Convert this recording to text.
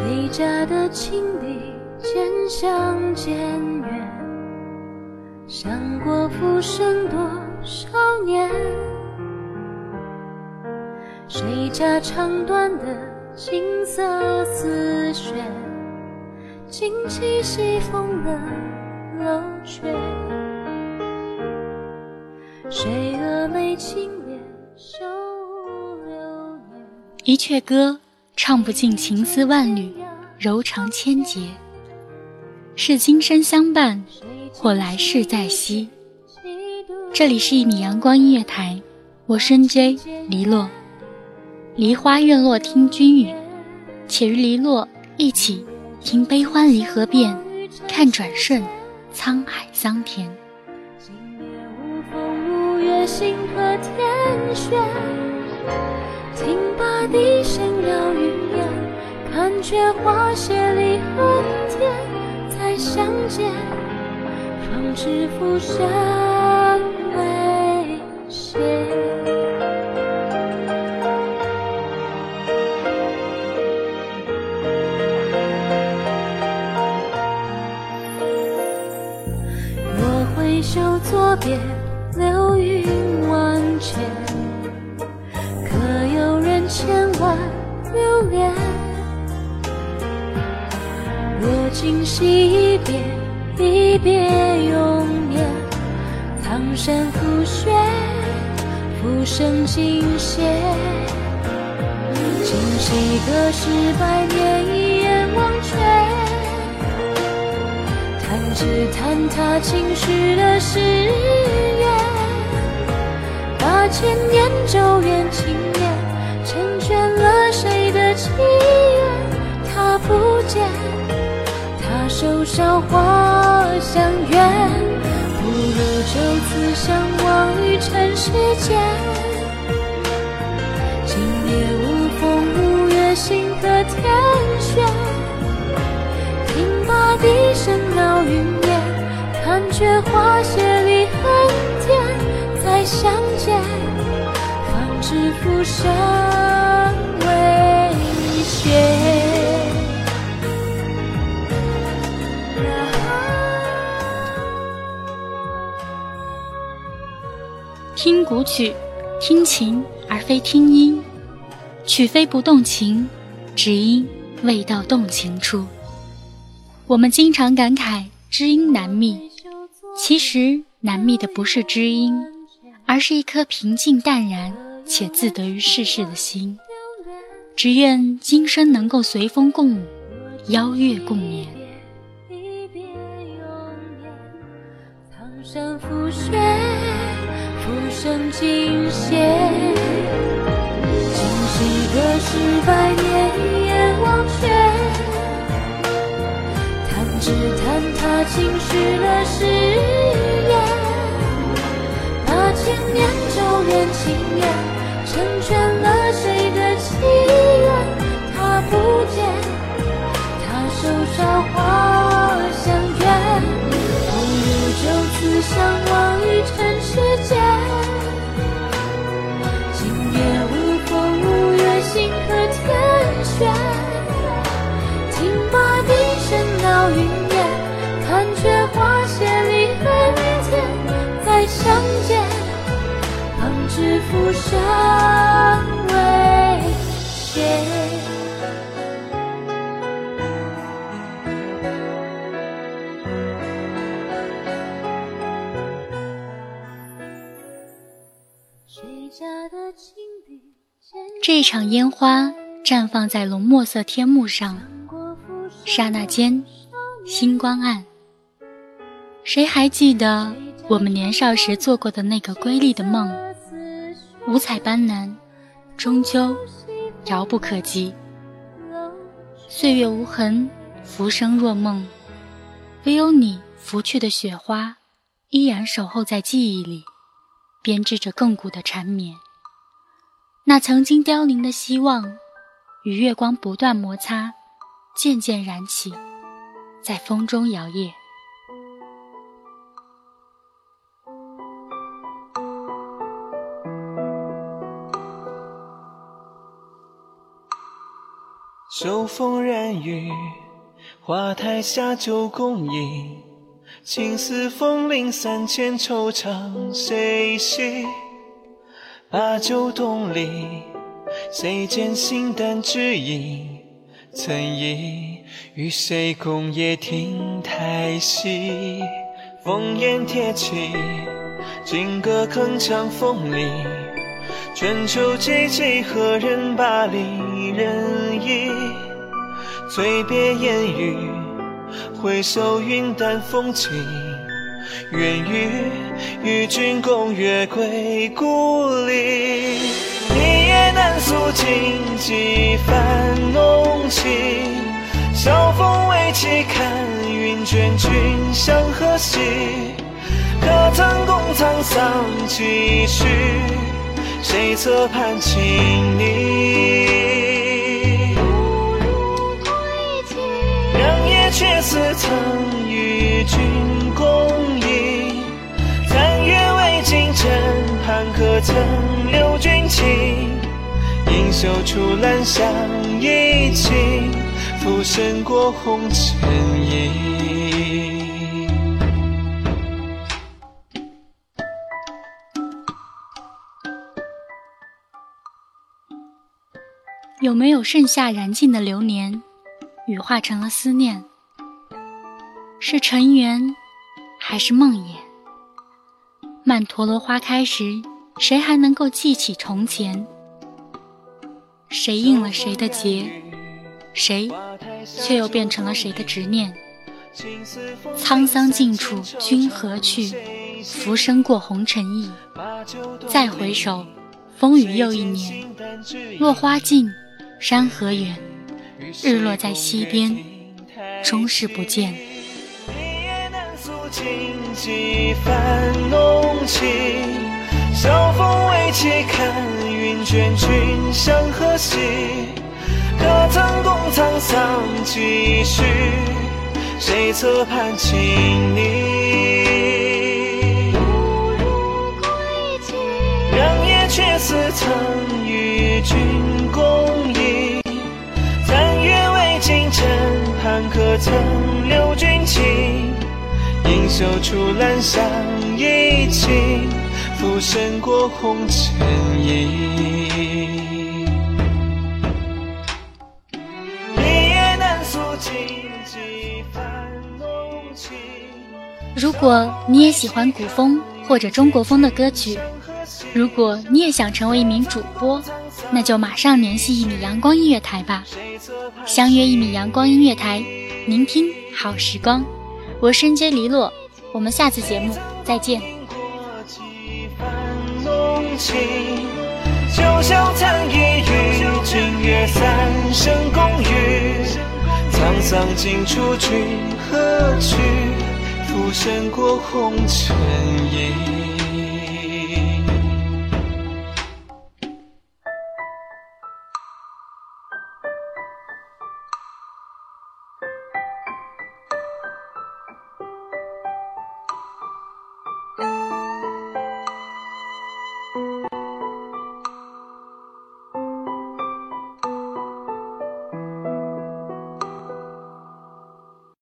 谁家的情侣渐行渐远，想过浮生多少年？谁家长短的青涩丝线，惊起西风的楼阙？谁峨眉清脸羞流年？一阙歌。唱不尽情丝万缕，柔肠千结。是今生相伴，或来世再惜。这里是一米阳光音乐台，我深 J 黎落。梨花院落听君语，且与黎落一起听悲欢离合变，看转瞬沧海桑田。今夜无风无月，星河天悬。听罢笛声绕云烟，盼却花谢离恨天。再相见，方知浮生未歇。若挥袖作别，流云万千。可有人千万留恋，惜别，一别永眠。苍山覆雪，浮生尽歇。今夕隔世百年，一眼忘却。弹指坍塌，情绪的誓言。八千年咒怨，情念。成全了谁的祈愿？他不见，手韶华相约，不如就此相忘于尘世间。今夜无风无月，星河天悬。听罢笛声绕云烟，看却花谢离恨天。再相见，方知浮生。听古曲，听情而非听音，曲非不动情，只因未到动情处。我们经常感慨知音难觅，其实难觅的不是知音，而是一颗平静淡然且自得于世事的心。只愿今生能够随风共舞，邀月共眠。生尽歇。今夕隔世百年，一眼忘却。弹指弹他轻许了誓言。把千年咒怨，情缘成全了谁方知浮生未歇。这一场烟花绽放在浓墨色天幕上，刹那间，星光暗，谁还记得我们年少时做过的那个瑰丽的梦？五彩斑斓，终究遥不可及。岁月无痕，浮生若梦，唯有你拂去的雪花，依然守候在记忆里，编织着亘古的缠绵。那曾经凋零的希望，与月光不断摩擦，渐渐燃起，在风中摇曳。秋风染雨，花台下酒共饮，青丝风铃三千，惆怅谁系？把酒东篱，谁见形单只影？曾忆与谁共夜听台戏？烽烟铁骑，金戈铿锵风铃。春秋寂寂，何人把离人忆？醉别烟雨，回首云淡风轻。愿与与君共月归故里，一夜难诉尽几番浓情。晓风未起，看云卷，君向何夕？可曾共沧桑几许？谁侧畔轻昵？良夜却似曾与君共饮。残月未尽，枕畔可曾留君情？盈袖处，兰香已尽，浮生过红尘影。有没有盛夏燃尽的流年，羽化成了思念？是尘缘，还是梦魇？曼陀罗花开时，谁还能够记起从前？谁应了谁的劫，谁却又变成了谁的执念？沧桑尽处君何去？浮生过红尘意。再回首，风雨又一年。落花尽。山河远，日落在西边，终是不见。一夜难诉尽几番浓情，晓风未起，看云卷，君向何夕？可曾共沧桑几许？谁侧畔轻昵？映袖处，兰香已尽，浮生过红尘影。如果你也喜欢古风或者中国风的歌曲，如果你也想成为一名主播，那就马上联系一米阳光音乐台吧。相约一米阳光音乐台，聆听好时光。我是 J 黎洛，我们下次节目再见。九霄残一隅，君约三生共语。沧桑尽处，君何去？浮生过红尘影。